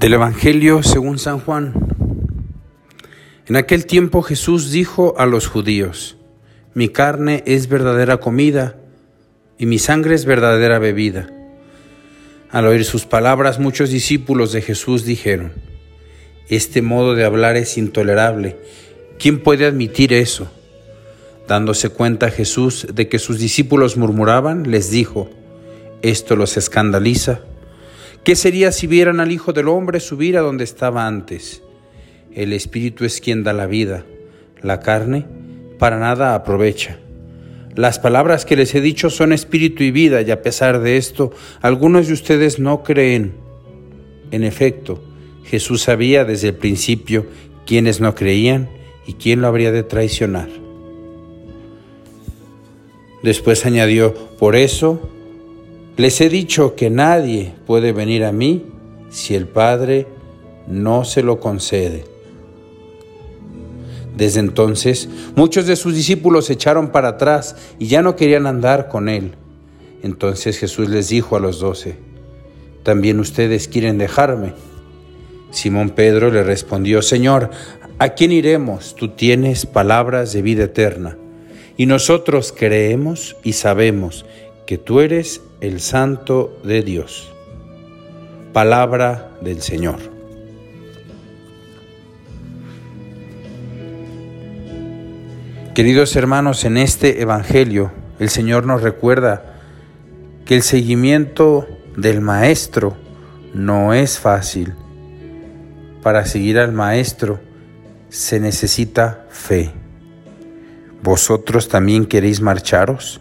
Del Evangelio según San Juan. En aquel tiempo Jesús dijo a los judíos, Mi carne es verdadera comida y mi sangre es verdadera bebida. Al oír sus palabras muchos discípulos de Jesús dijeron, Este modo de hablar es intolerable. ¿Quién puede admitir eso? Dándose cuenta Jesús de que sus discípulos murmuraban, les dijo, ¿esto los escandaliza? ¿Qué sería si vieran al Hijo del Hombre subir a donde estaba antes? El Espíritu es quien da la vida, la carne para nada aprovecha. Las palabras que les he dicho son espíritu y vida, y a pesar de esto, algunos de ustedes no creen. En efecto, Jesús sabía desde el principio quiénes no creían y quién lo habría de traicionar. Después añadió, por eso les he dicho que nadie puede venir a mí si el Padre no se lo concede. Desde entonces, muchos de sus discípulos se echaron para atrás y ya no querían andar con él. Entonces Jesús les dijo a los doce, ¿también ustedes quieren dejarme? Simón Pedro le respondió, Señor, ¿a quién iremos? Tú tienes palabras de vida eterna. Y nosotros creemos y sabemos que tú eres el Santo de Dios. Palabra del Señor. Queridos hermanos, en este Evangelio el Señor nos recuerda que el seguimiento del Maestro no es fácil. Para seguir al Maestro se necesita fe. ¿Vosotros también queréis marcharos?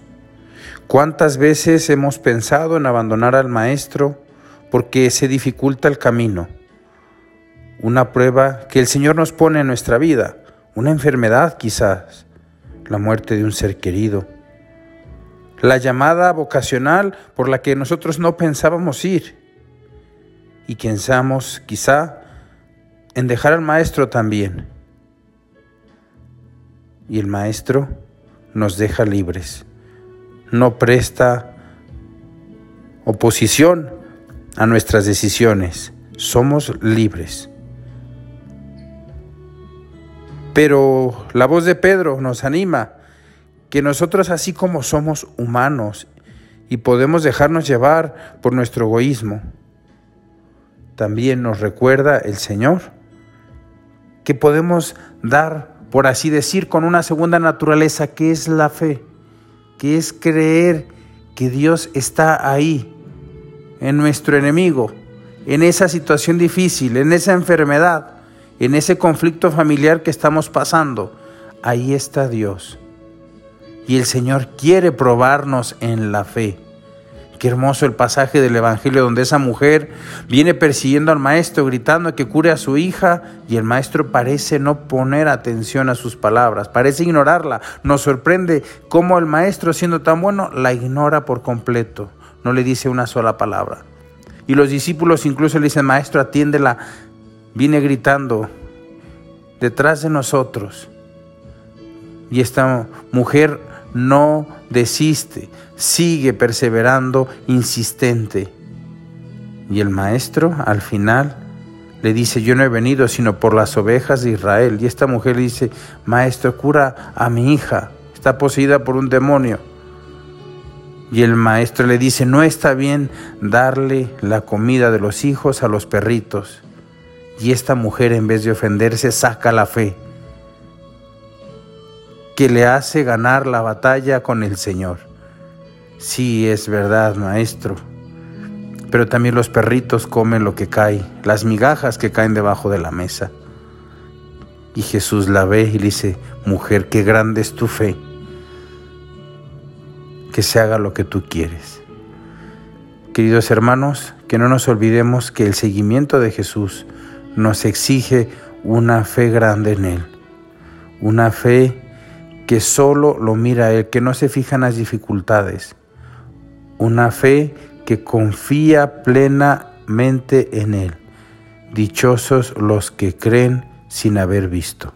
¿Cuántas veces hemos pensado en abandonar al Maestro porque se dificulta el camino? Una prueba que el Señor nos pone en nuestra vida, una enfermedad quizás, la muerte de un ser querido, la llamada vocacional por la que nosotros no pensábamos ir y pensamos quizá en dejar al Maestro también. Y el Maestro nos deja libres no presta oposición a nuestras decisiones. Somos libres. Pero la voz de Pedro nos anima que nosotros así como somos humanos y podemos dejarnos llevar por nuestro egoísmo, también nos recuerda el Señor que podemos dar, por así decir, con una segunda naturaleza que es la fe que es creer que Dios está ahí, en nuestro enemigo, en esa situación difícil, en esa enfermedad, en ese conflicto familiar que estamos pasando. Ahí está Dios. Y el Señor quiere probarnos en la fe. Qué hermoso el pasaje del Evangelio donde esa mujer viene persiguiendo al maestro gritando que cure a su hija y el maestro parece no poner atención a sus palabras, parece ignorarla. Nos sorprende cómo el maestro siendo tan bueno la ignora por completo, no le dice una sola palabra. Y los discípulos incluso le dicen, maestro, atiéndela, viene gritando detrás de nosotros. Y esta mujer no desiste, sigue perseverando, insistente. Y el maestro al final le dice, yo no he venido sino por las ovejas de Israel. Y esta mujer le dice, maestro, cura a mi hija, está poseída por un demonio. Y el maestro le dice, no está bien darle la comida de los hijos a los perritos. Y esta mujer en vez de ofenderse saca la fe que le hace ganar la batalla con el Señor. Sí, es verdad, maestro. Pero también los perritos comen lo que cae, las migajas que caen debajo de la mesa. Y Jesús la ve y le dice, mujer, qué grande es tu fe. Que se haga lo que tú quieres. Queridos hermanos, que no nos olvidemos que el seguimiento de Jesús nos exige una fe grande en Él. Una fe que solo lo mira a Él, que no se fija en las dificultades. Una fe que confía plenamente en Él. Dichosos los que creen sin haber visto.